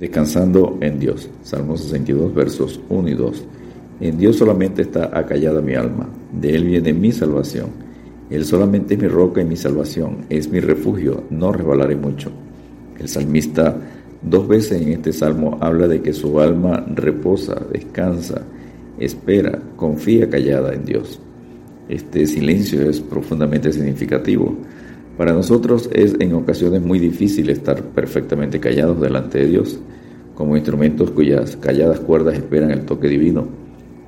Descansando en Dios. Salmo 62, versos 1 y 2. En Dios solamente está acallada mi alma. De Él viene mi salvación. Él solamente es mi roca y mi salvación. Es mi refugio. No resbalaré mucho. El salmista dos veces en este salmo habla de que su alma reposa, descansa, espera, confía callada en Dios. Este silencio es profundamente significativo para nosotros es en ocasiones muy difícil estar perfectamente callados delante de Dios, como instrumentos cuyas calladas cuerdas esperan el toque divino.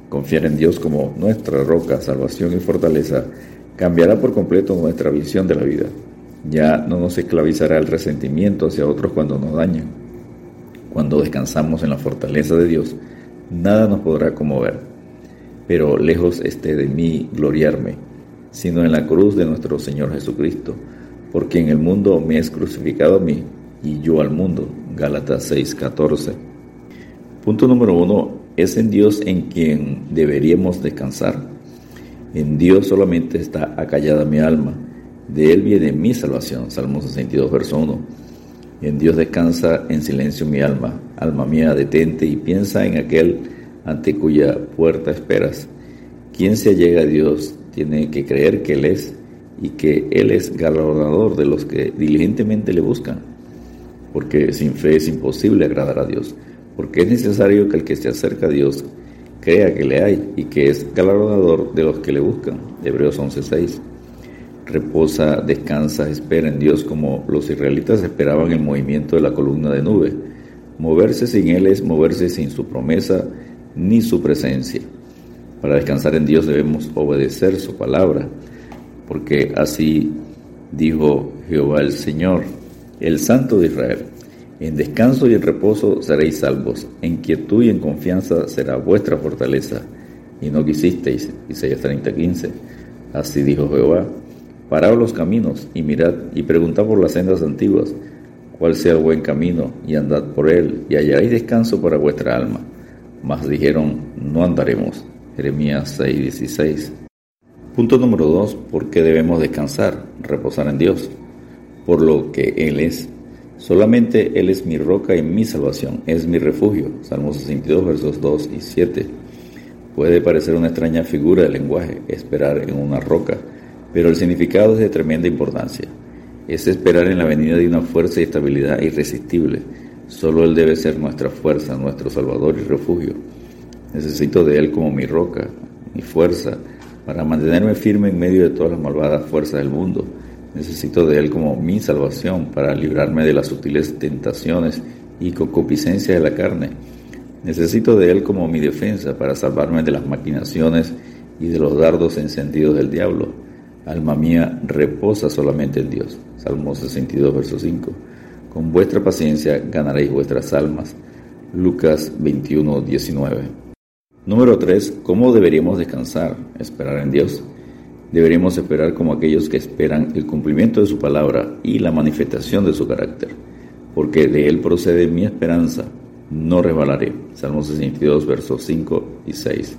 Confiar en Dios como nuestra roca, salvación y fortaleza cambiará por completo nuestra visión de la vida. Ya no nos esclavizará el resentimiento hacia otros cuando nos dañan. Cuando descansamos en la fortaleza de Dios, nada nos podrá conmover. Pero lejos esté de mí gloriarme, sino en la cruz de nuestro Señor Jesucristo porque en el mundo me es crucificado a mí y yo al mundo. Gálatas 6:14. Punto número uno, es en Dios en quien deberíamos descansar. En Dios solamente está acallada mi alma. De Él viene mi salvación. Salmo 62, verso 1. En Dios descansa en silencio mi alma. Alma mía, detente y piensa en aquel ante cuya puerta esperas. Quien se allega a Dios tiene que creer que Él es y que Él es galardonador de los que diligentemente le buscan, porque sin fe es imposible agradar a Dios, porque es necesario que el que se acerca a Dios crea que le hay y que es galardonador de los que le buscan. Hebreos 11:6. Reposa, descansa, espera en Dios como los israelitas esperaban el movimiento de la columna de nube. Moverse sin Él es moverse sin su promesa ni su presencia. Para descansar en Dios debemos obedecer su palabra porque así dijo Jehová el Señor, el Santo de Israel. En descanso y en reposo seréis salvos, en quietud y en confianza será vuestra fortaleza. Y no quisisteis, Isaías 30:15. Así dijo Jehová, parad los caminos y mirad y preguntad por las sendas antiguas, cuál sea el buen camino, y andad por él, y hallaréis descanso para vuestra alma. Mas dijeron, no andaremos. Jeremías 6:16. Punto número dos, ¿por qué debemos descansar, reposar en Dios? Por lo que Él es. Solamente Él es mi roca y mi salvación, es mi refugio. Salmo 62, versos 2 y 7. Puede parecer una extraña figura de lenguaje, esperar en una roca, pero el significado es de tremenda importancia. Es esperar en la venida de una fuerza y estabilidad irresistible. Solo Él debe ser nuestra fuerza, nuestro Salvador y refugio. Necesito de Él como mi roca, mi fuerza, para mantenerme firme en medio de todas las malvadas fuerzas del mundo. Necesito de Él como mi salvación para librarme de las sutiles tentaciones y concupiscencia de la carne. Necesito de Él como mi defensa para salvarme de las maquinaciones y de los dardos encendidos del diablo. Alma mía, reposa solamente en Dios. Salmo 62, verso 5. Con vuestra paciencia ganaréis vuestras almas. Lucas 21, 19. Número 3. ¿Cómo deberíamos descansar? Esperar en Dios. Deberíamos esperar como aquellos que esperan el cumplimiento de su palabra y la manifestación de su carácter, porque de Él procede mi esperanza, no resbalaré. Salmo 62, versos 5 y 6.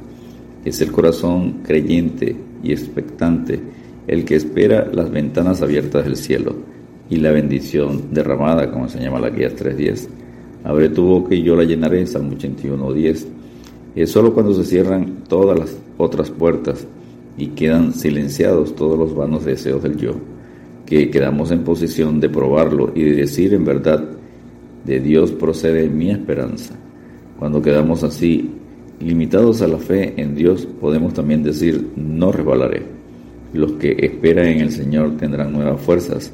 Es el corazón creyente y expectante el que espera las ventanas abiertas del cielo y la bendición derramada, como se llama la guía 3.10. Abre tu boca y yo la llenaré, Salmo 81.10 es solo cuando se cierran todas las otras puertas y quedan silenciados todos los vanos deseos del yo, que quedamos en posición de probarlo y de decir en verdad, de Dios procede mi esperanza. Cuando quedamos así, limitados a la fe en Dios, podemos también decir, no resbalaré. Los que esperan en el Señor tendrán nuevas fuerzas.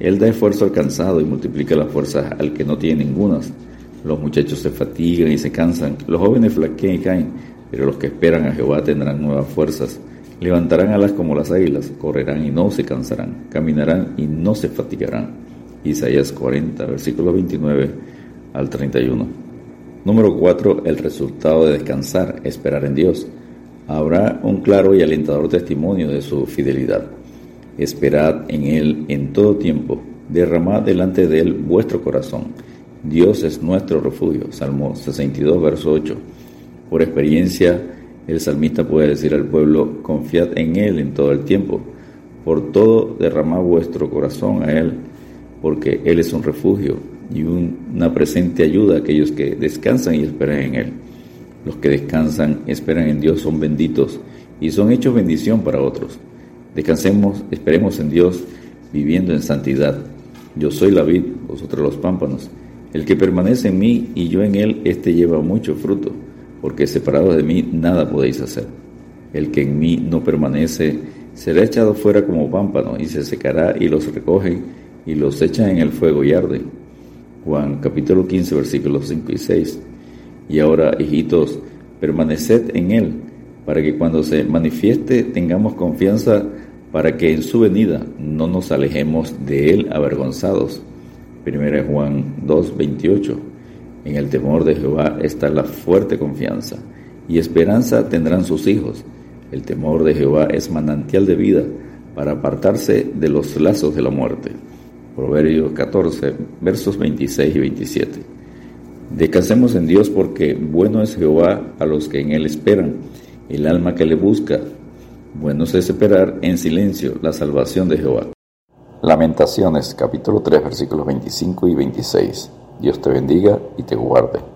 Él da esfuerzo alcanzado y multiplica las fuerzas al que no tiene ningunas. Los muchachos se fatigan y se cansan, los jóvenes flaquean y caen, pero los que esperan a Jehová tendrán nuevas fuerzas. Levantarán alas como las águilas, correrán y no se cansarán, caminarán y no se fatigarán. Isaías 40, versículo 29 al 31. Número 4. El resultado de descansar, esperar en Dios. Habrá un claro y alentador testimonio de su fidelidad. Esperad en Él en todo tiempo, derramad delante de Él vuestro corazón Dios es nuestro refugio. Salmo 62, verso 8. Por experiencia, el salmista puede decir al pueblo, confiad en Él en todo el tiempo. Por todo derramad vuestro corazón a Él, porque Él es un refugio. y una presente ayuda a aquellos que descansan y esperan en Él. Los que descansan, esperan en Dios, son benditos y son hechos bendición para otros. Descansemos, esperemos en Dios, viviendo en santidad. Yo soy la vid, vosotros los pámpanos. El que permanece en mí y yo en él, éste lleva mucho fruto, porque separado de mí nada podéis hacer. El que en mí no permanece será echado fuera como pámpano y se secará y los recoge y los echa en el fuego y arde. Juan capítulo 15 versículos 5 y 6. Y ahora, hijitos, permaneced en Él, para que cuando se manifieste tengamos confianza para que en su venida no nos alejemos de Él avergonzados. 1 Juan 2, 28. En el temor de Jehová está la fuerte confianza, y esperanza tendrán sus hijos. El temor de Jehová es manantial de vida para apartarse de los lazos de la muerte. Proverbios 14, versos 26 y 27. Descansemos en Dios porque bueno es Jehová a los que en Él esperan, el alma que le busca. Bueno es esperar en silencio la salvación de Jehová. Lamentaciones capítulo 3 versículos 25 y 26. Dios te bendiga y te guarde.